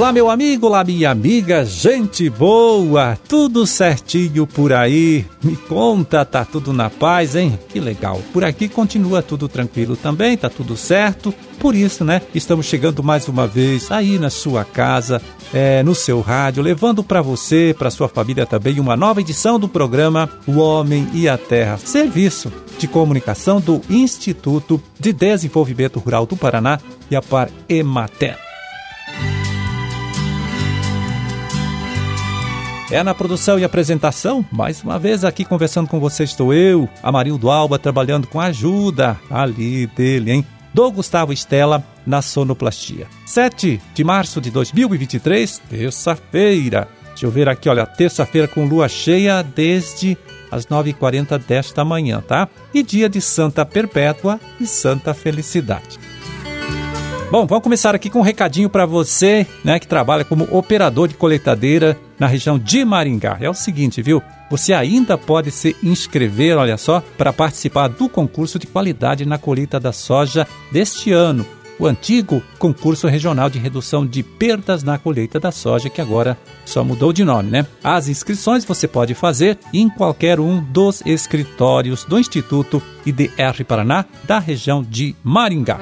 Olá, meu amigo, olá, minha amiga, gente boa, tudo certinho por aí? Me conta, tá tudo na paz, hein? Que legal. Por aqui continua tudo tranquilo também, tá tudo certo. Por isso, né, estamos chegando mais uma vez aí na sua casa, é, no seu rádio, levando para você, para sua família também, uma nova edição do programa O Homem e a Terra, serviço de comunicação do Instituto de Desenvolvimento Rural do Paraná e a Emater. É na produção e apresentação, mais uma vez aqui conversando com você estou eu, Amarildo Alba, trabalhando com a ajuda ali dele, hein? Do Gustavo Estela na sonoplastia. 7 de março de 2023, terça-feira. Deixa eu ver aqui, olha, terça-feira com lua cheia desde as 9h40 desta manhã, tá? E dia de Santa Perpétua e Santa Felicidade. Bom, vamos começar aqui com um recadinho para você, né, que trabalha como operador de coletadeira na região de Maringá. É o seguinte, viu? Você ainda pode se inscrever, olha só, para participar do concurso de qualidade na colheita da soja deste ano. O antigo concurso regional de redução de perdas na colheita da soja, que agora só mudou de nome, né? As inscrições você pode fazer em qualquer um dos escritórios do Instituto IDR Paraná da região de Maringá.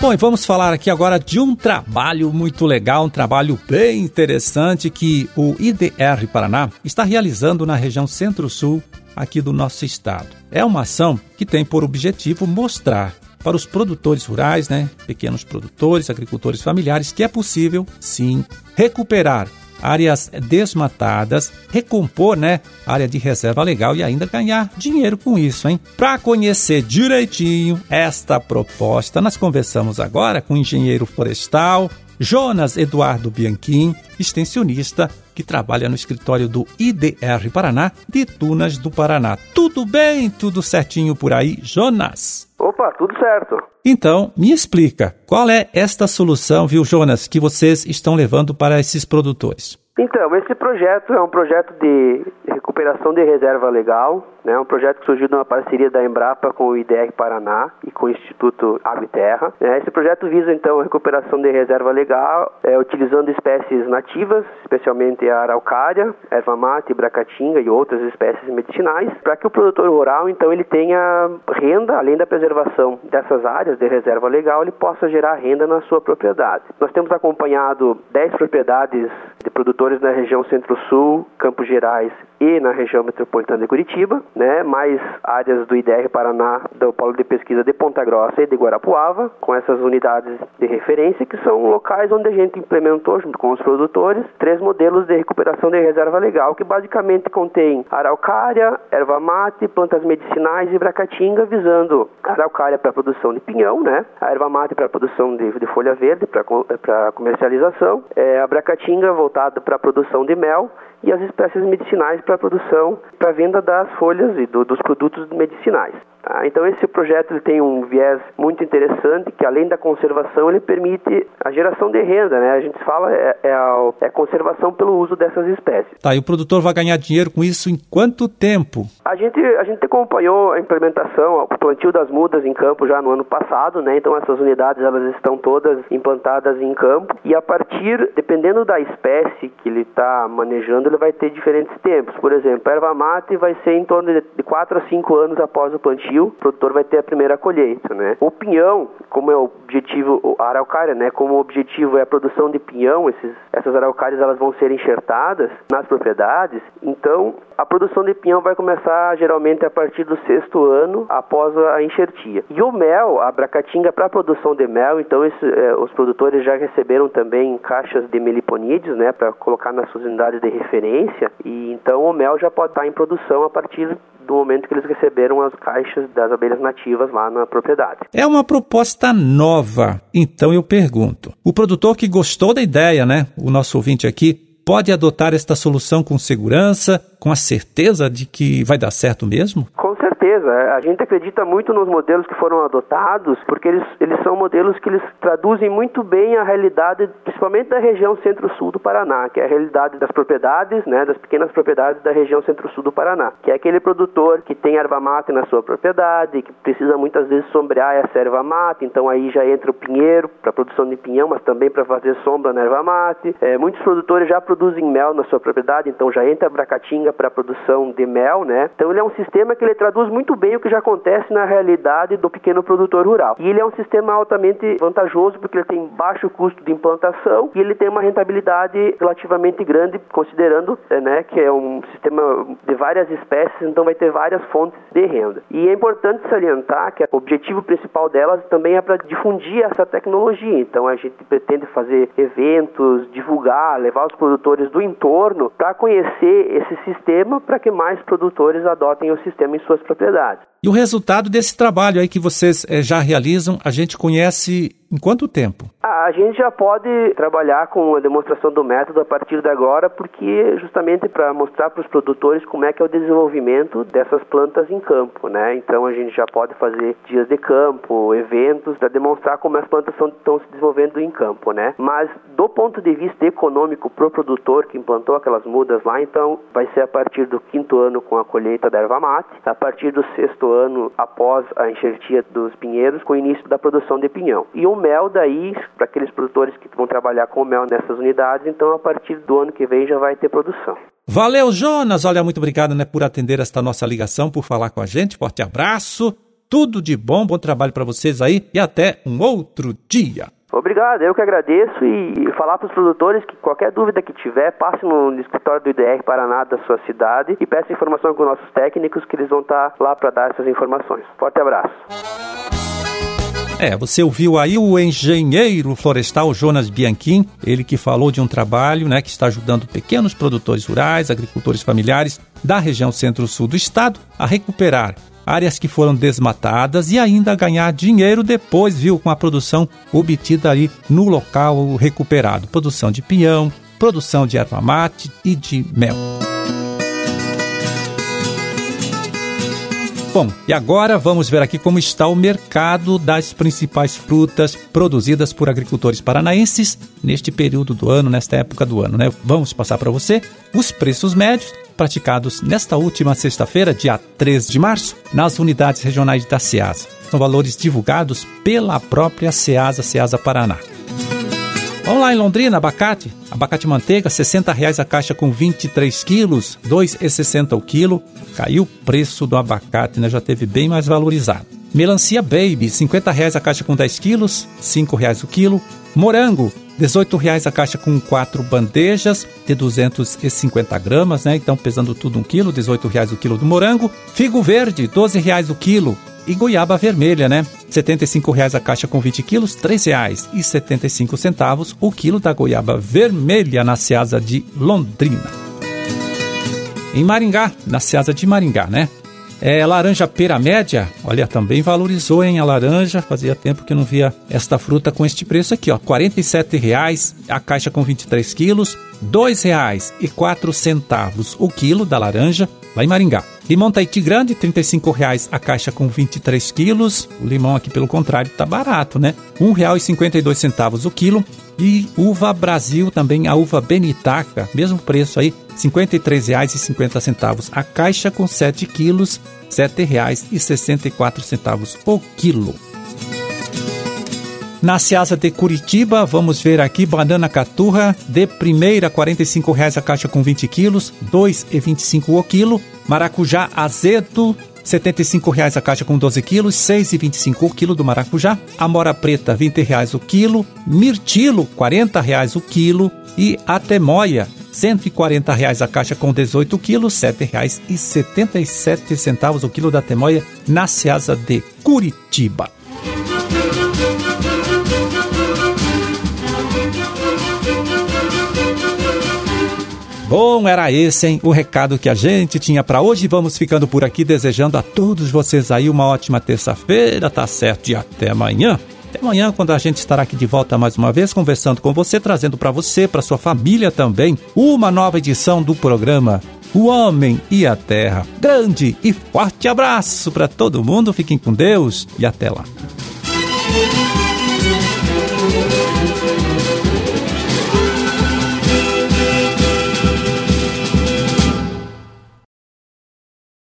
Bom, e vamos falar aqui agora de um trabalho muito legal, um trabalho bem interessante que o IDR Paraná está realizando na região Centro-Sul aqui do nosso estado. É uma ação que tem por objetivo mostrar para os produtores rurais, né, pequenos produtores, agricultores familiares, que é possível, sim, recuperar áreas desmatadas, recompor, né, área de reserva legal e ainda ganhar dinheiro com isso, hein? Para conhecer direitinho esta proposta, nós conversamos agora com o engenheiro florestal Jonas Eduardo Bianchim, extensionista que trabalha no escritório do IDR Paraná de Tunas do Paraná. Tudo bem? Tudo certinho por aí, Jonas? Opa, tudo certo. Então, me explica, qual é esta solução, viu, Jonas, que vocês estão levando para esses produtores? Então, esse projeto é um projeto de recuperação de reserva legal, né? um projeto que surgiu de uma parceria da Embrapa com o IDR Paraná e com o Instituto Água e Terra. Né? Esse projeto visa, então, a recuperação de reserva legal, é, utilizando espécies nativas, especialmente a araucária, erva mate, bracatinga e outras espécies medicinais, para que o produtor rural, então, ele tenha renda, além da preservação dessas áreas de reserva legal, ele possa gerar renda na sua propriedade. Nós temos acompanhado 10 propriedades de produtores na região Centro-Sul, Campos Gerais e na região metropolitana de Curitiba, né, mais áreas do IDR Paraná, do Polo de Pesquisa de Ponta Grossa e de Guarapuava, com essas unidades de referência, que são locais onde a gente implementou, junto com os produtores, três modelos de recuperação de reserva legal, que basicamente contém araucária, erva mate, plantas medicinais e bracatinga, visando araucária para produção de pinhão, né, a erva mate para produção de, de folha verde, para comercialização, é, a bracatinga voltada para produção de mel e as espécies medicinais para a produção, para a venda das folhas e do, dos produtos medicinais. Tá? Então esse projeto ele tem um viés muito interessante que além da conservação ele permite a geração de renda, né? A gente fala é, é, a, é conservação pelo uso dessas espécies. Tá, e o produtor vai ganhar dinheiro com isso em quanto tempo? A gente a gente acompanhou a implementação, o plantio das mudas em campo já no ano passado, né? Então essas unidades elas estão todas implantadas em campo e a partir dependendo da espécie que ele está manejando ele vai ter diferentes tempos. Por exemplo, erva mate vai ser em torno de 4 a 5 anos após o plantio plantio, o produtor vai ter a primeira colheita, né? O pinhão, como é o objetivo, a araucária, né? Como o objetivo é a produção de pinhão, esses, essas araucárias elas vão ser enxertadas nas propriedades, então a produção de pinhão vai começar geralmente a partir do sexto ano após a enxertia. E o mel, a bracatinga para produção de mel, então esse, é, os produtores já receberam também caixas de meliponídeos, né, para colocar nas suas unidades de referência, e então o mel já pode estar em produção a partir do momento que eles receberam as caixas das abelhas nativas lá na propriedade. É uma proposta nova. Então eu pergunto: o produtor que gostou da ideia, né? O nosso ouvinte aqui, pode adotar esta solução com segurança, com a certeza de que vai dar certo mesmo? Com certeza. A gente acredita muito nos modelos que foram adotados, porque eles, eles são modelos que eles traduzem muito bem a realidade, principalmente da região centro-sul do Paraná, que é a realidade das propriedades, né, das pequenas propriedades da região centro-sul do Paraná, que é aquele produtor que tem erva mate na sua propriedade, que precisa muitas vezes sombrear essa erva mate, então aí já entra o pinheiro para produção de pinhão, mas também para fazer sombra na erva mate. É, muitos produtores já produzem mel na sua propriedade, então já entra a bracatinga para produção de mel, né? Então ele é um sistema que ele traduz muito bem o que já acontece na realidade do pequeno produtor rural. E ele é um sistema altamente vantajoso porque ele tem baixo custo de implantação e ele tem uma rentabilidade relativamente grande, considerando é, né, que é um sistema de várias espécies, então vai ter várias fontes de renda. E é importante salientar que o objetivo principal delas também é para difundir essa tecnologia. Então a gente pretende fazer eventos, divulgar, levar os produtores do entorno para conhecer esse sistema para que mais produtores adotem o sistema em suas propriedades. E o resultado desse trabalho aí que vocês é, já realizam, a gente conhece em quanto tempo? A gente já pode trabalhar com a demonstração do método a partir de agora, porque justamente para mostrar para os produtores como é que é o desenvolvimento dessas plantas em campo, né? Então a gente já pode fazer dias de campo, eventos para demonstrar como as plantas estão se desenvolvendo em campo, né? Mas do ponto de vista econômico para o produtor que implantou aquelas mudas lá, então vai ser a partir do quinto ano com a colheita da erva mate, a partir do sexto ano após a enxertia dos pinheiros com o início da produção de pinhão. E o mel daí, para aqueles produtores que vão trabalhar com mel nessas unidades, então a partir do ano que vem já vai ter produção. Valeu, Jonas! Olha, muito obrigado né, por atender esta nossa ligação, por falar com a gente. Forte abraço, tudo de bom, bom trabalho para vocês aí e até um outro dia. Obrigado, eu que agradeço e falar para os produtores que qualquer dúvida que tiver, passe no escritório do IDR Paraná da sua cidade e peça informação com nossos técnicos que eles vão estar lá para dar essas informações. Forte abraço. É, você ouviu aí o engenheiro florestal Jonas Bianchim, ele que falou de um trabalho né, que está ajudando pequenos produtores rurais, agricultores familiares da região centro-sul do estado a recuperar áreas que foram desmatadas e ainda ganhar dinheiro depois, viu, com a produção obtida ali no local recuperado. Produção de pinhão, produção de erva mate e de mel. Bom, e agora vamos ver aqui como está o mercado das principais frutas produzidas por agricultores paranaenses neste período do ano, nesta época do ano, né? Vamos passar para você os preços médios praticados nesta última sexta-feira, dia 3 de março, nas unidades regionais da SEASA. São valores divulgados pela própria SEASA, SEASA Paraná. Vamos lá em Londrina, abacate. Abacate manteiga, 60 reais a caixa com 23 quilos, R$ 2,60 o quilo. Caiu o preço do abacate, né? Já teve bem mais valorizado. Melancia Baby, 50 reais a caixa com 10 quilos, 5 reais o quilo. Morango, R$ 18,00 a caixa com quatro bandejas de 250 gramas, né? Então, pesando tudo um quilo, R$ 18,00 o quilo do morango. Figo verde, R$ 12,00 o quilo. E goiaba vermelha, né? R$ 75,00 a caixa com 20 quilos, R$ 3,75 o quilo da goiaba vermelha na Seasa de Londrina. Em Maringá, na Seasa de Maringá, né? É, laranja pera média, olha, também valorizou, hein, a laranja. Fazia tempo que não via esta fruta com este preço aqui, ó. R$ 47,00 a caixa com 23 quilos, R$ 2,04 o quilo da laranja, lá em Maringá. Limão Tahiti grande, R$ 35,00 a caixa com 23 quilos. O limão aqui, pelo contrário, tá barato, né? R$ 1,52 o quilo. E uva Brasil também, a uva Benitaca, mesmo preço aí, R$ 53,50 a caixa com 7 quilos, R$ 7,64 o quilo. Na Seasa de Curitiba, vamos ver aqui banana caturra de primeira R$ 45,00 a caixa com 20 quilos, R$ 2,25 o quilo. Maracujá azedo R$ 75,00 a caixa com 12 quilos, R$ 6,25 o quilo do maracujá. Amora preta, R$ 20,00 o quilo. Mirtilo, R$ 40,00 o quilo. E a temoia, R$ 140,00 a caixa com 18 quilos, R$ 7,77 o quilo da temoia na Seasa de Curitiba. Bom, era esse, hein? O recado que a gente tinha para hoje. Vamos ficando por aqui, desejando a todos vocês aí uma ótima terça-feira, tá certo? E até amanhã. Até amanhã, quando a gente estará aqui de volta mais uma vez, conversando com você, trazendo para você, para sua família também, uma nova edição do programa o homem e a terra. Grande e forte abraço para todo mundo, fiquem com Deus e até lá.